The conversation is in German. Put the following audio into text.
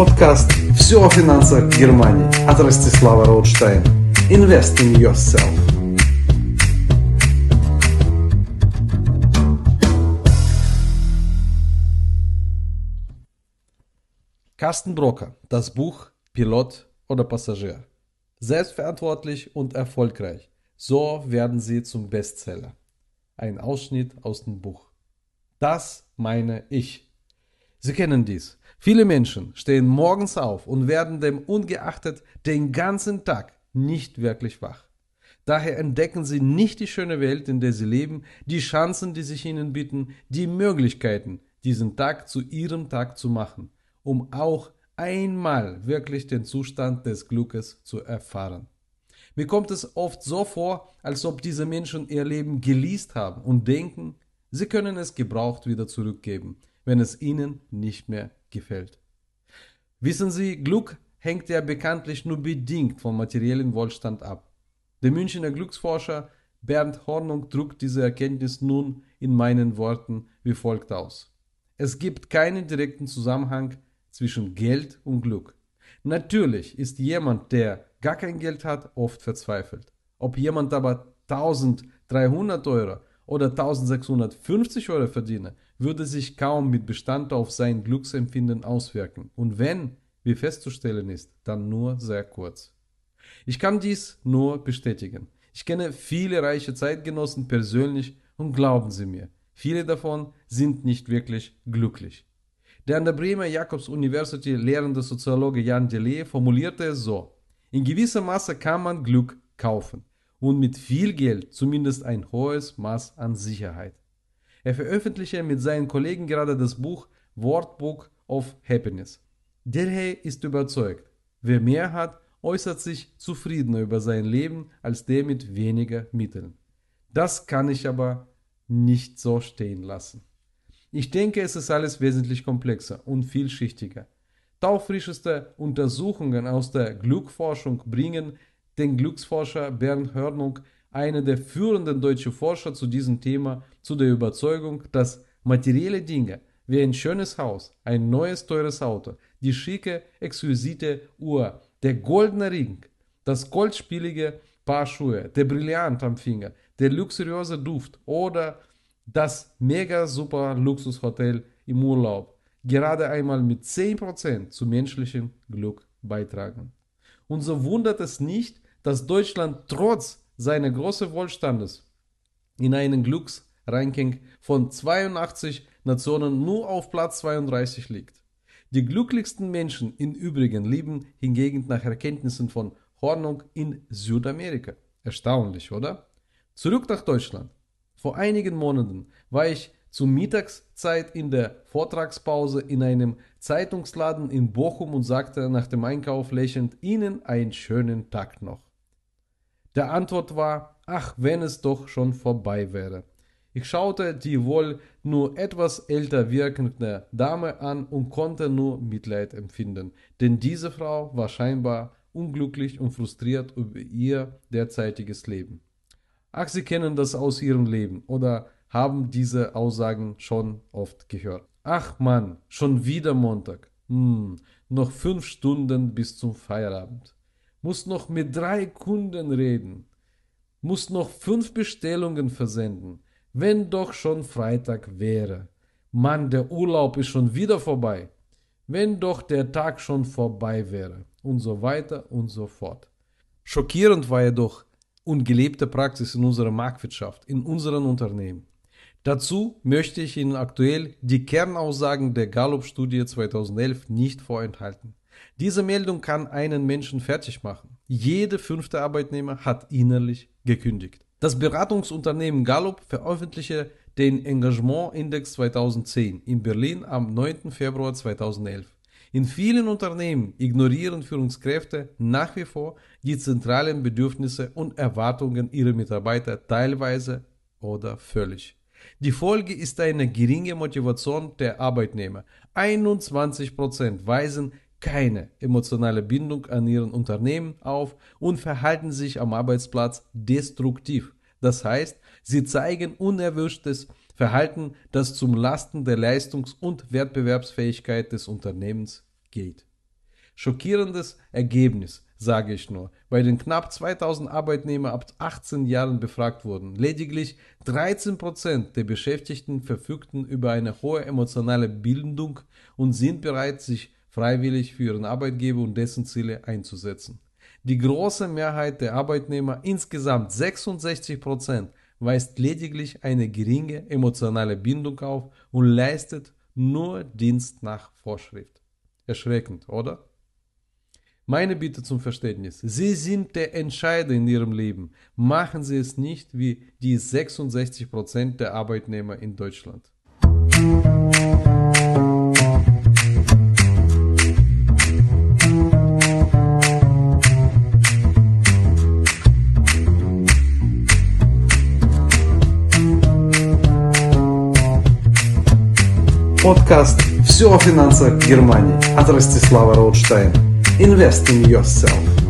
Подкаст «Все о финансах Германии» от Ростислава Роудштейн. Invest in yourself. Carsten Brocker, das Buch Pilot oder Passagier. Selbstverantwortlich und erfolgreich. So werden Sie zum Bestseller. Ein Ausschnitt aus dem Buch. Das meine ich. Sie kennen dies. Viele Menschen stehen morgens auf und werden dem ungeachtet den ganzen Tag nicht wirklich wach. Daher entdecken sie nicht die schöne Welt, in der sie leben, die Chancen, die sich ihnen bieten, die Möglichkeiten, diesen Tag zu ihrem Tag zu machen, um auch einmal wirklich den Zustand des Glückes zu erfahren. Mir kommt es oft so vor, als ob diese Menschen ihr Leben geleast haben und denken, sie können es gebraucht wieder zurückgeben, wenn es ihnen nicht mehr gefällt. Wissen Sie, Glück hängt ja bekanntlich nur bedingt vom materiellen Wohlstand ab. Der Münchner Glücksforscher Bernd Hornung drückt diese Erkenntnis nun in meinen Worten wie folgt aus. Es gibt keinen direkten Zusammenhang zwischen Geld und Glück. Natürlich ist jemand, der gar kein Geld hat, oft verzweifelt. Ob jemand aber 1300 Euro oder 1650 Euro verdiene, würde sich kaum mit Bestand auf sein Glücksempfinden auswirken. Und wenn, wie festzustellen ist, dann nur sehr kurz. Ich kann dies nur bestätigen. Ich kenne viele reiche Zeitgenossen persönlich und glauben Sie mir, viele davon sind nicht wirklich glücklich. Der an der Bremer Jakobs University lehrende Soziologe Jan Delay formulierte es so: In gewisser Maße kann man Glück kaufen und mit viel Geld zumindest ein hohes Maß an Sicherheit. Er veröffentlichte mit seinen Kollegen gerade das Buch Wortbook of Happiness. Delhay ist überzeugt, wer mehr hat, äußert sich zufriedener über sein Leben als der mit weniger Mitteln. Das kann ich aber nicht so stehen lassen. Ich denke, es ist alles wesentlich komplexer und vielschichtiger. Taufrischeste Untersuchungen aus der Glückforschung bringen den Glücksforscher Bernd Hörnung einer der führenden deutschen Forscher zu diesem Thema, zu der Überzeugung, dass materielle Dinge wie ein schönes Haus, ein neues teures Auto, die schicke, exquisite Uhr, der goldene Ring, das goldspielige Paar Schuhe, der Brillant am Finger, der luxuriöse Duft oder das mega super Luxushotel im Urlaub gerade einmal mit 10% zu menschlichem Glück beitragen. Und so wundert es nicht, dass Deutschland trotz seine große Wohlstandes in einem Glücksranking von 82 Nationen nur auf Platz 32 liegt. Die glücklichsten Menschen im Übrigen leben hingegen nach Erkenntnissen von Hornung in Südamerika. Erstaunlich, oder? Zurück nach Deutschland. Vor einigen Monaten war ich zur Mittagszeit in der Vortragspause in einem Zeitungsladen in Bochum und sagte nach dem Einkauf lächelnd Ihnen einen schönen Tag noch. Der Antwort war, ach, wenn es doch schon vorbei wäre. Ich schaute die wohl nur etwas älter wirkende Dame an und konnte nur Mitleid empfinden, denn diese Frau war scheinbar unglücklich und frustriert über ihr derzeitiges Leben. Ach, Sie kennen das aus Ihrem Leben oder haben diese Aussagen schon oft gehört. Ach Mann, schon wieder Montag. Hm, noch fünf Stunden bis zum Feierabend muss noch mit drei Kunden reden, muss noch fünf Bestellungen versenden, wenn doch schon Freitag wäre. Mann, der Urlaub ist schon wieder vorbei. Wenn doch der Tag schon vorbei wäre. Und so weiter und so fort. Schockierend war jedoch ungelebte Praxis in unserer Marktwirtschaft, in unseren Unternehmen. Dazu möchte ich Ihnen aktuell die Kernaussagen der Gallup-Studie 2011 nicht vorenthalten. Diese Meldung kann einen Menschen fertig machen. Jede fünfte Arbeitnehmer hat innerlich gekündigt. Das Beratungsunternehmen Gallup veröffentlichte den Engagement-Index 2010 in Berlin am 9. Februar 2011. In vielen Unternehmen ignorieren Führungskräfte nach wie vor die zentralen Bedürfnisse und Erwartungen ihrer Mitarbeiter teilweise oder völlig. Die Folge ist eine geringe Motivation der Arbeitnehmer. 21% weisen keine emotionale Bindung an ihren Unternehmen auf und verhalten sich am Arbeitsplatz destruktiv. Das heißt, sie zeigen unerwünschtes Verhalten, das zum Lasten der Leistungs- und Wettbewerbsfähigkeit des Unternehmens geht. Schockierendes Ergebnis, sage ich nur. Bei den knapp 2000 Arbeitnehmern ab 18 Jahren befragt wurden, lediglich 13% der Beschäftigten verfügten über eine hohe emotionale Bildung und sind bereit, sich freiwillig für ihren Arbeitgeber und dessen Ziele einzusetzen. Die große Mehrheit der Arbeitnehmer, insgesamt 66%, weist lediglich eine geringe emotionale Bindung auf und leistet nur Dienst nach Vorschrift. Erschreckend, oder? Meine Bitte zum Verständnis. Sie sind der Entscheider in Ihrem Leben. Machen Sie es nicht wie die 66% der Arbeitnehmer in Deutschland. Подкаст «Все о финансах Германии» от Ростислава Роудштейна. Invest in yourself.